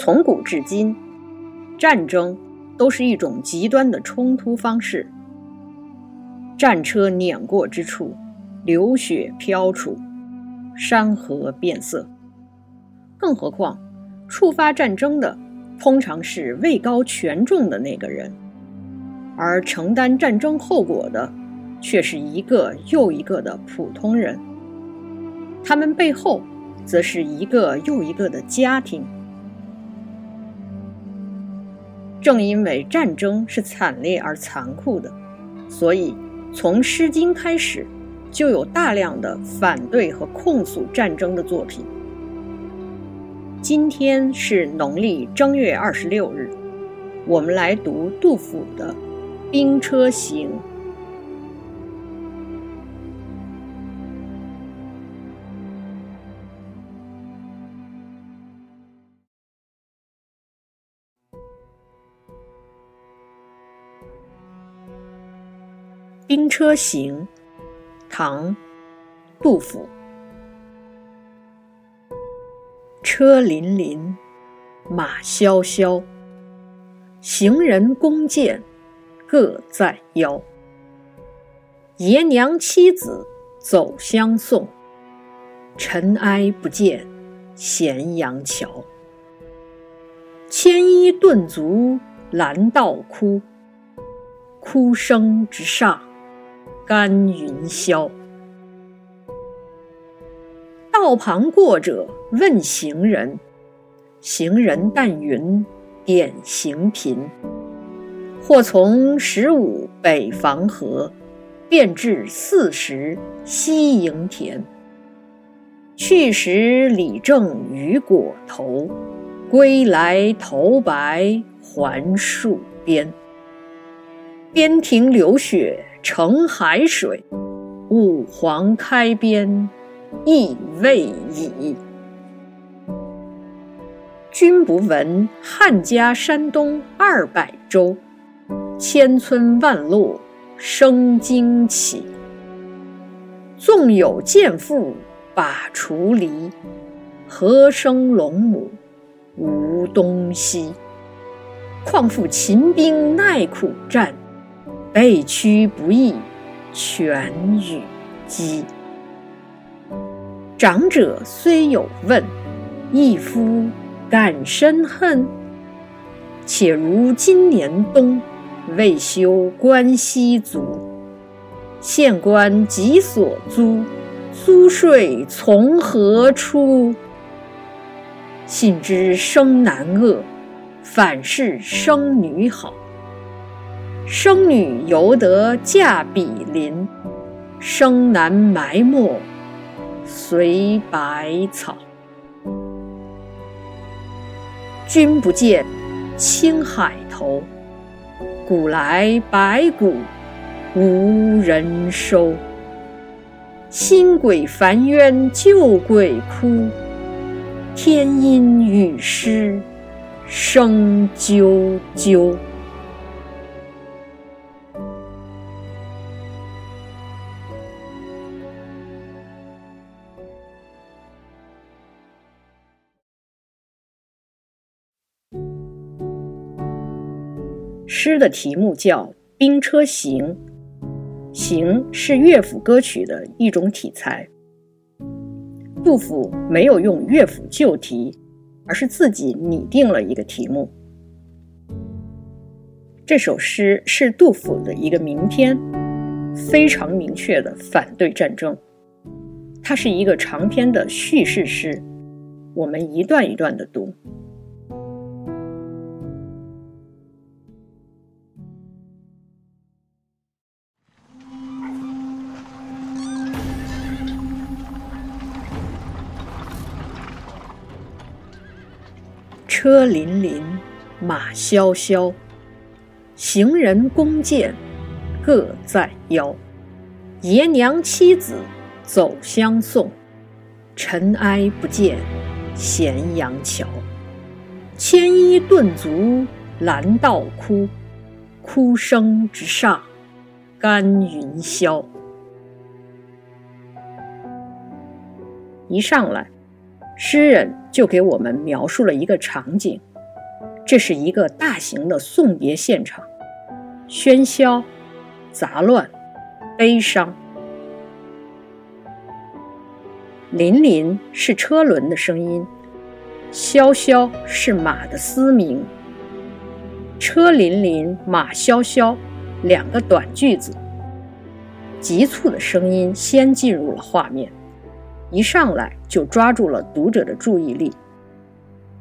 从古至今，战争都是一种极端的冲突方式。战车碾过之处，流血飘出，山河变色。更何况，触发战争的通常是位高权重的那个人，而承担战争后果的却是一个又一个的普通人。他们背后，则是一个又一个的家庭。正因为战争是惨烈而残酷的，所以从《诗经》开始，就有大量的反对和控诉战争的作品。今天是农历正月二十六日，我们来读杜甫的《兵车行》。《兵车行》唐·杜甫。车辚 �51，马萧萧。行人弓箭各在腰。爷娘妻子走相送，尘埃不见咸阳桥。牵衣顿足拦道哭，哭声直上。干云霄，道旁过者问行人，行人但云点行频。或从十五北防河，便至四十西营田。去时李正与裹头，归来头白还戍边。边庭流血。成海水，五黄开边，意未已。君不闻汉家山东二百州，千村万落生荆杞。纵有剑妇把锄犁，何生龙母无东西？况复秦兵耐苦战。备屈不易，全与鸡。长者虽有问，一夫敢深恨？且如今年冬，未休关西卒。县官即所租，租税从何出？信知生男恶，反是生女好。生女犹得嫁比邻，生男埋没随百草。君不见，青海头，古来白骨无人收。新鬼烦冤旧鬼哭，天阴雨湿声啾啾。诗的题目叫《兵车行》，行是乐府歌曲的一种体裁。杜甫没有用乐府旧题，而是自己拟定了一个题目。这首诗是杜甫的一个名篇，非常明确的反对战争。它是一个长篇的叙事诗，我们一段一段的读。车辚辚，马萧萧。行人弓箭各在腰。爷娘妻子走相送，尘埃不见咸阳桥。牵衣顿足拦道哭，哭声直上干云霄。一上来。诗人就给我们描述了一个场景：这是一个大型的送别现场，喧嚣、杂乱、悲伤。林林是车轮的声音，萧萧是马的嘶鸣。车林林，马萧萧，两个短句子，急促的声音先进入了画面，一上来就抓住了读者的注意力。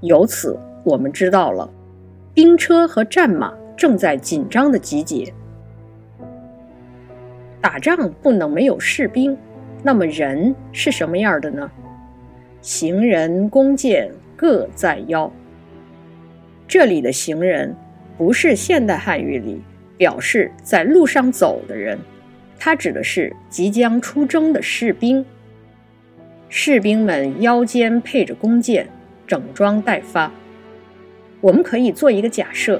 由此，我们知道了，兵车和战马正在紧张的集结。打仗不能没有士兵，那么人是什么样的呢？行人弓箭各在腰。这里的行人。不是现代汉语里表示在路上走的人，它指的是即将出征的士兵。士兵们腰间配着弓箭，整装待发。我们可以做一个假设：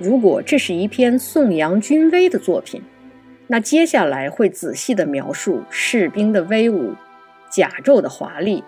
如果这是一篇颂扬军威的作品，那接下来会仔细地描述士兵的威武、甲胄的华丽、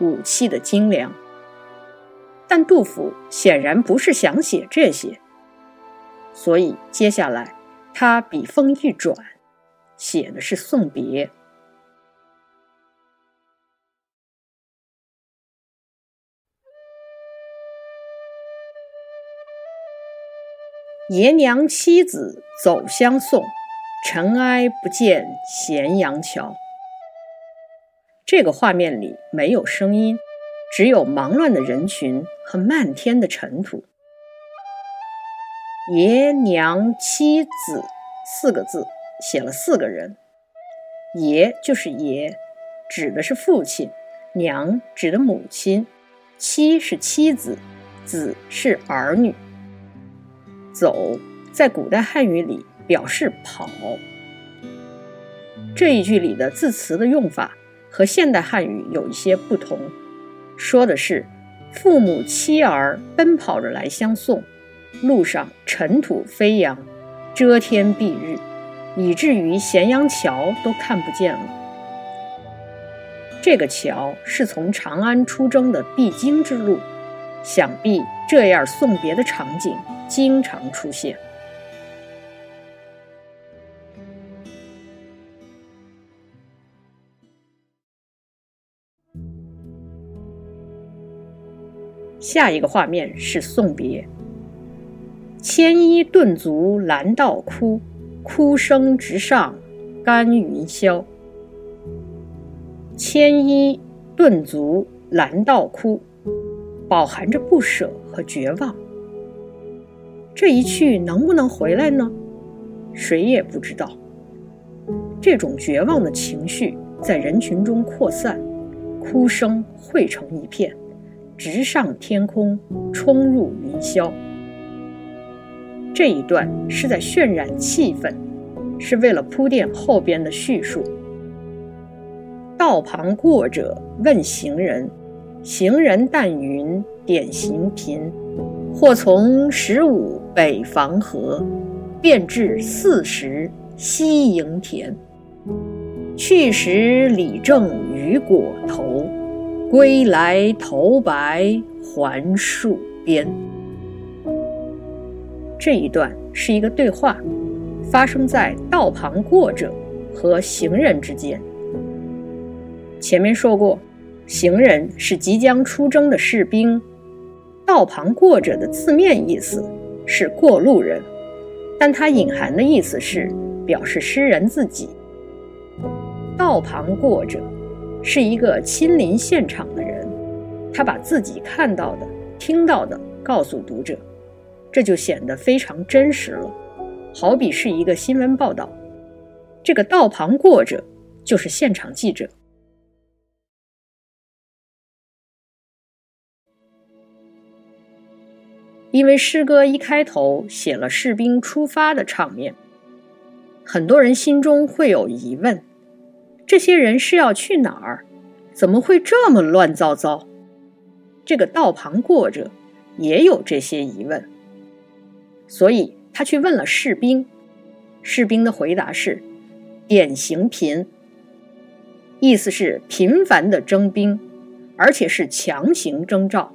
武器的精良。但杜甫显然不是想写这些。所以，接下来他笔锋一转，写的是送别。爷娘妻子走相送，尘埃不见咸阳桥。这个画面里没有声音，只有忙乱的人群和漫天的尘土。爷娘妻子四个字写了四个人，爷就是爷，指的是父亲；娘指的母亲；妻是妻子；子是儿女。走在古代汉语里表示跑。这一句里的字词的用法和现代汉语有一些不同，说的是父母妻儿奔跑着来相送。路上尘土飞扬，遮天蔽日，以至于咸阳桥都看不见了。这个桥是从长安出征的必经之路，想必这样送别的场景经常出现。下一个画面是送别。牵衣顿足拦道哭，哭声直上干云霄。牵衣顿足拦道哭，饱含着不舍和绝望。这一去能不能回来呢？谁也不知道。这种绝望的情绪在人群中扩散，哭声汇成一片，直上天空，冲入云霄。这一段是在渲染气氛，是为了铺垫后边的叙述。道旁过者问行人，行人但云点行频。或从十五北防河，便至四十西营田。去时李正雨裹头，归来头白还戍边。这一段是一个对话，发生在道旁过者和行人之间。前面说过，行人是即将出征的士兵，道旁过者的字面意思是过路人，但它隐含的意思是表示诗人自己。道旁过者是一个亲临现场的人，他把自己看到的、听到的告诉读者。这就显得非常真实了，好比是一个新闻报道。这个道旁过者就是现场记者。因为诗歌一开头写了士兵出发的场面，很多人心中会有疑问：这些人是要去哪儿？怎么会这么乱糟糟？这个道旁过者也有这些疑问。所以他去问了士兵，士兵的回答是“典型频”，意思是频繁的征兵，而且是强行征召。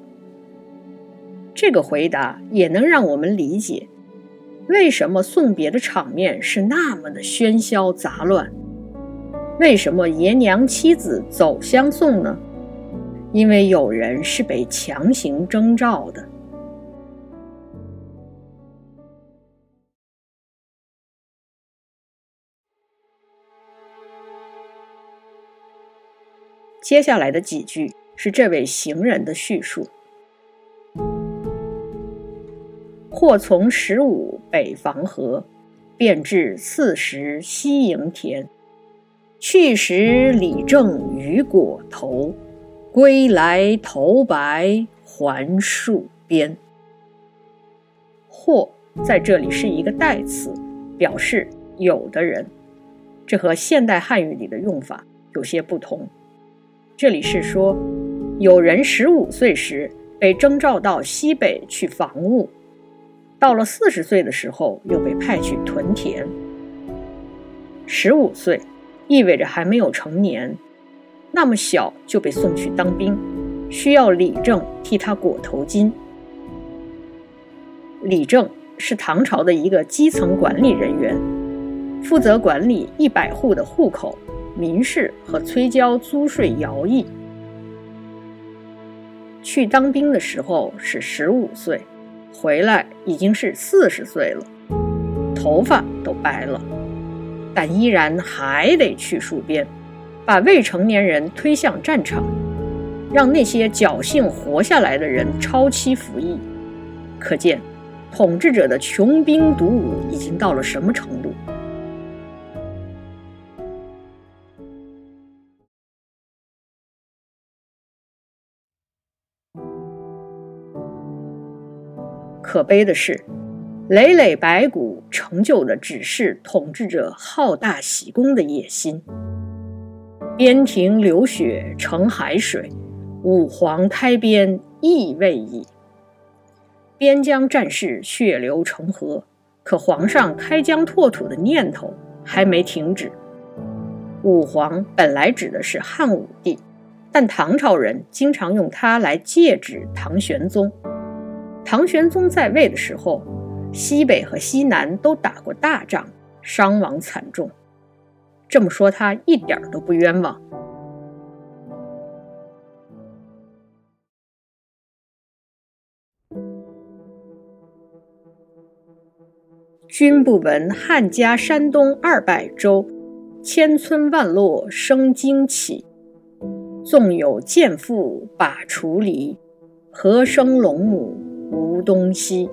这个回答也能让我们理解，为什么送别的场面是那么的喧嚣杂乱。为什么爷娘妻子走相送呢？因为有人是被强行征召的。接下来的几句是这位行人的叙述：“或从十五北防河，便至四十西营田。去时李正于果头，归来头白还戍边。”或在这里是一个代词，表示有的人，这和现代汉语里的用法有些不同。这里是说，有人十五岁时被征召到西北去防务，到了四十岁的时候又被派去屯田。十五岁意味着还没有成年，那么小就被送去当兵，需要李正替他裹头巾。李正是唐朝的一个基层管理人员，负责管理一百户的户口。民事和催交租税徭役。去当兵的时候是十五岁，回来已经是四十岁了，头发都白了，但依然还得去戍边，把未成年人推向战场，让那些侥幸活下来的人超期服役。可见，统治者的穷兵黩武已经到了什么程度。可悲的是，累累白骨成就的只是统治者好大喜功的野心。边庭流血成海水，武皇开边亦未已。边疆战事血流成河，可皇上开疆拓土的念头还没停止。武皇本来指的是汉武帝，但唐朝人经常用它来借指唐玄宗。唐玄宗在位的时候，西北和西南都打过大仗，伤亡惨重。这么说，他一点都不冤枉。君不闻汉家山东二百州，千村万落生荆杞。纵有贱妇把锄犁，何生龙母？无东西，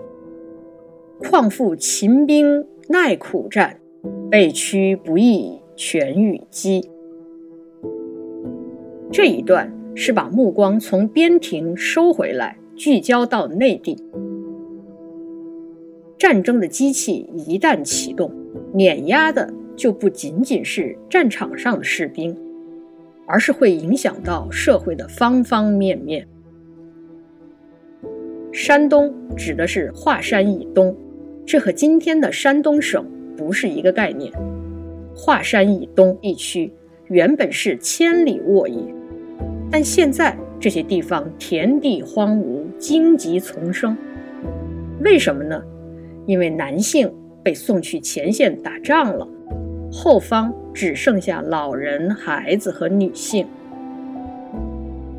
况复秦兵耐苦战，被驱不易全与击。这一段是把目光从边庭收回来，聚焦到内地。战争的机器一旦启动，碾压的就不仅仅是战场上的士兵，而是会影响到社会的方方面面。山东指的是华山以东，这和今天的山东省不是一个概念。华山以东地区原本是千里沃野，但现在这些地方田地荒芜，荆棘丛生。为什么呢？因为男性被送去前线打仗了，后方只剩下老人、孩子和女性。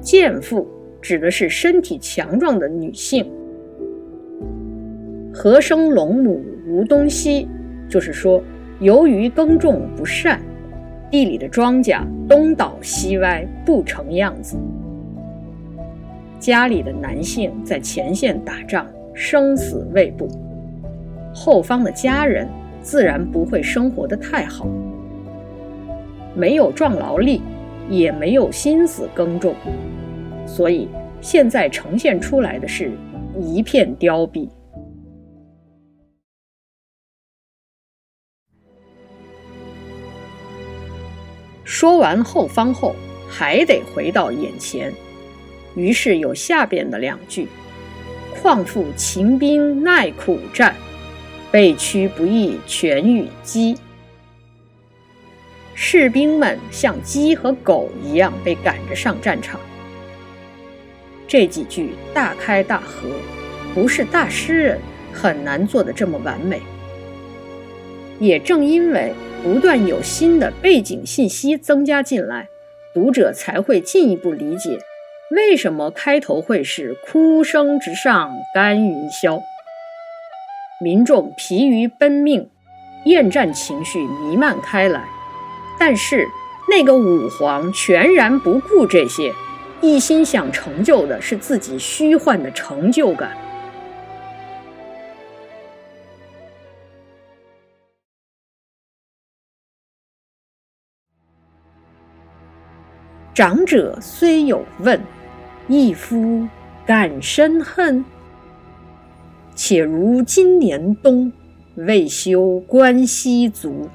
贱妇。指的是身体强壮的女性。何生龙母无东西，就是说，由于耕种不善，地里的庄稼东倒西歪，不成样子。家里的男性在前线打仗，生死未卜，后方的家人自然不会生活的太好，没有壮劳力，也没有心思耕种。所以，现在呈现出来的是一片凋敝。说完后方后，还得回到眼前，于是有下边的两句：“况复秦兵耐苦战，被驱不易全与鸡。”士兵们像鸡和狗一样被赶着上战场。这几句大开大合，不是大诗人，很难做得这么完美。也正因为不断有新的背景信息增加进来，读者才会进一步理解为什么开头会是“哭声直上干云霄”。民众疲于奔命，厌战情绪弥漫开来，但是那个武皇全然不顾这些。一心想成就的是自己虚幻的成就感。长者虽有问，一夫敢深恨？且如今年冬，未休关西卒，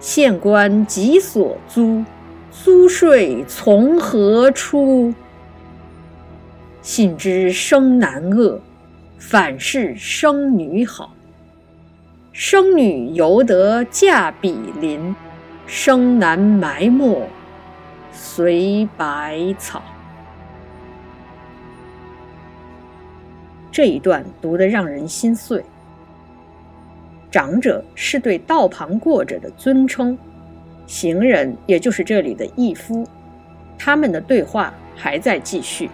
县官急所租。租税从何出？信知生男恶，反是生女好。生女犹得嫁比邻，生男埋没随百草。这一段读得让人心碎。长者是对道旁过者的尊称。行人，也就是这里的义夫，他们的对话还在继续。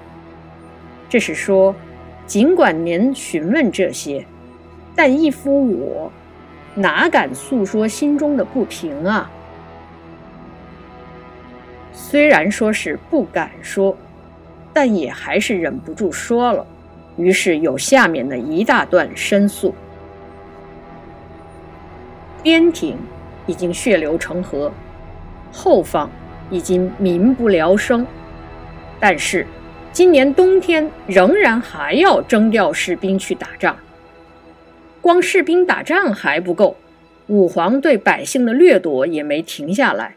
这是说，尽管您询问这些，但义夫我哪敢诉说心中的不平啊？虽然说是不敢说，但也还是忍不住说了。于是有下面的一大段申诉：边庭。已经血流成河，后方已经民不聊生，但是今年冬天仍然还要征调士兵去打仗。光士兵打仗还不够，武皇对百姓的掠夺也没停下来，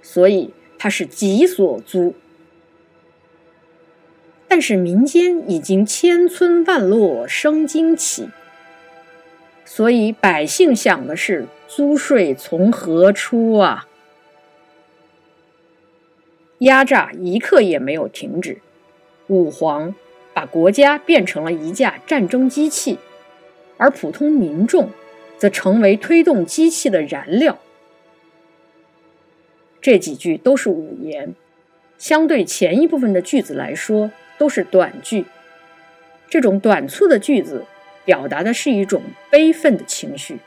所以他是己所租。但是民间已经千村万落生荆起，所以百姓想的是。租税从何出啊？压榨一刻也没有停止，武皇把国家变成了一架战争机器，而普通民众则成为推动机器的燃料。这几句都是五言，相对前一部分的句子来说都是短句。这种短促的句子表达的是一种悲愤的情绪。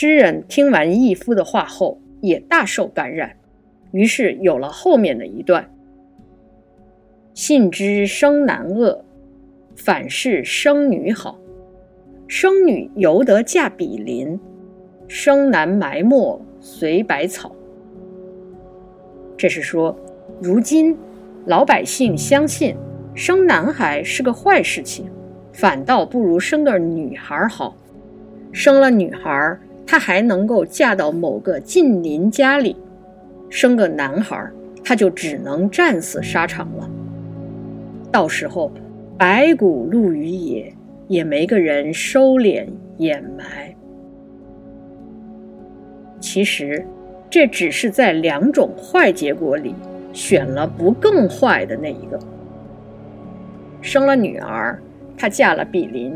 诗人听完义夫的话后，也大受感染，于是有了后面的一段：“信之生男恶，反是生女好。生女犹得嫁比邻，生男埋没随百草。”这是说，如今老百姓相信生男孩是个坏事情，反倒不如生个女孩好。生了女孩。她还能够嫁到某个近邻家里，生个男孩，她就只能战死沙场了。到时候，白骨露于野，也没个人收敛掩埋。其实，这只是在两种坏结果里选了不更坏的那一个。生了女儿，她嫁了比邻，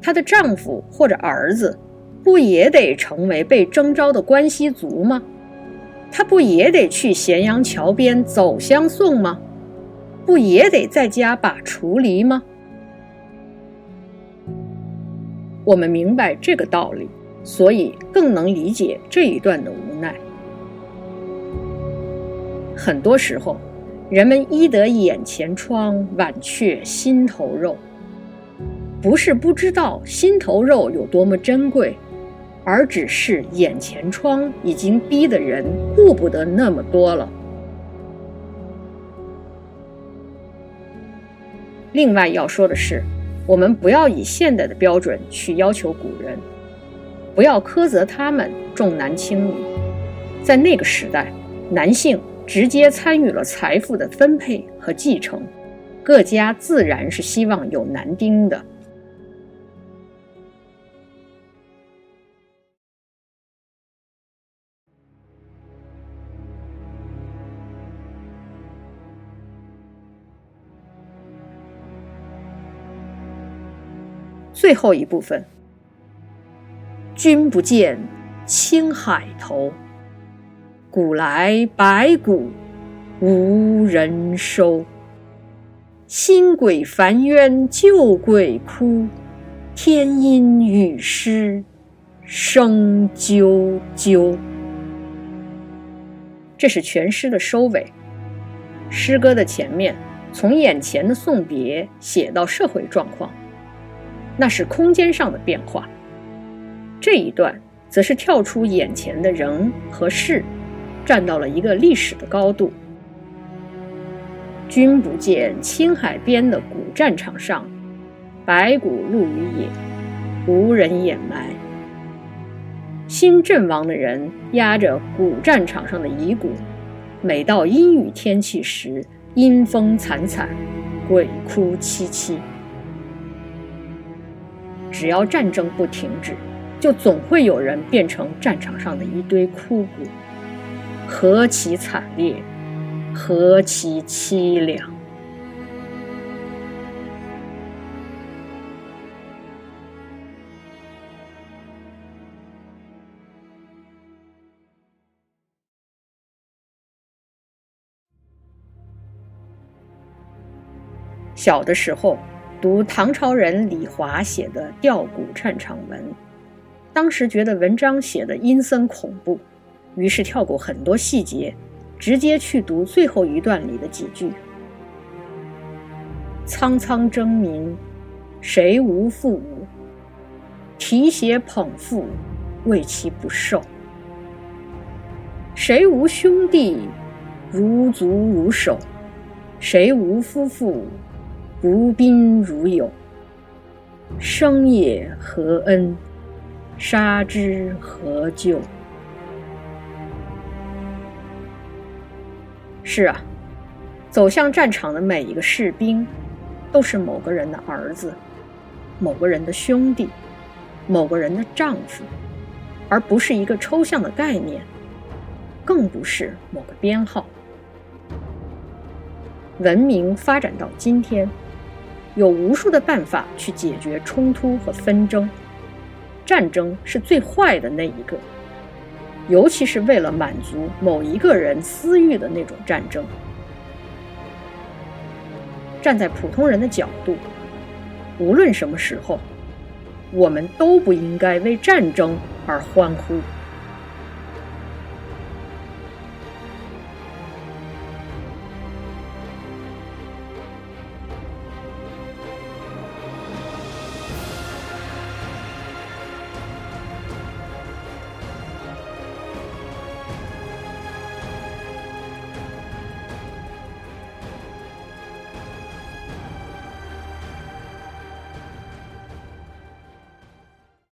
她的丈夫或者儿子。不也得成为被征召的关西族吗？他不也得去咸阳桥边走相送吗？不也得在家把锄犁吗？我们明白这个道理，所以更能理解这一段的无奈。很多时候，人们医得眼前疮，剜却心头肉，不是不知道心头肉有多么珍贵。而只是眼前窗已经逼得人顾不得那么多了。另外要说的是，我们不要以现代的标准去要求古人，不要苛责他们重男轻女。在那个时代，男性直接参与了财富的分配和继承，各家自然是希望有男丁的。最后一部分：君不见青海头，古来白骨无人收。新鬼烦冤旧鬼哭，天阴雨湿声啾啾。这是全诗的收尾。诗歌的前面，从眼前的送别写到社会状况，那是空间上的变化；这一段则是跳出眼前的人和事，站到了一个历史的高度。君不见青海边的古战场上，白骨露于野，无人掩埋。新阵亡的人压着古战场上的遗骨，每到阴雨天气时，阴风惨惨，鬼哭凄凄。只要战争不停止，就总会有人变成战场上的一堆枯骨，何其惨烈！何其凄凉！小的时候读唐朝人李华写的吊古战场文，当时觉得文章写的阴森恐怖，于是跳过很多细节。直接去读最后一段里的几句：“苍苍征民，谁无父母？提携捧腹，为其不受。谁无兄弟，如足如手？谁无夫妇，如宾如友？生也何恩，杀之何咎？”是啊，走向战场的每一个士兵，都是某个人的儿子，某个人的兄弟，某个人的丈夫，而不是一个抽象的概念，更不是某个编号。文明发展到今天，有无数的办法去解决冲突和纷争，战争是最坏的那一个。尤其是为了满足某一个人私欲的那种战争，站在普通人的角度，无论什么时候，我们都不应该为战争而欢呼。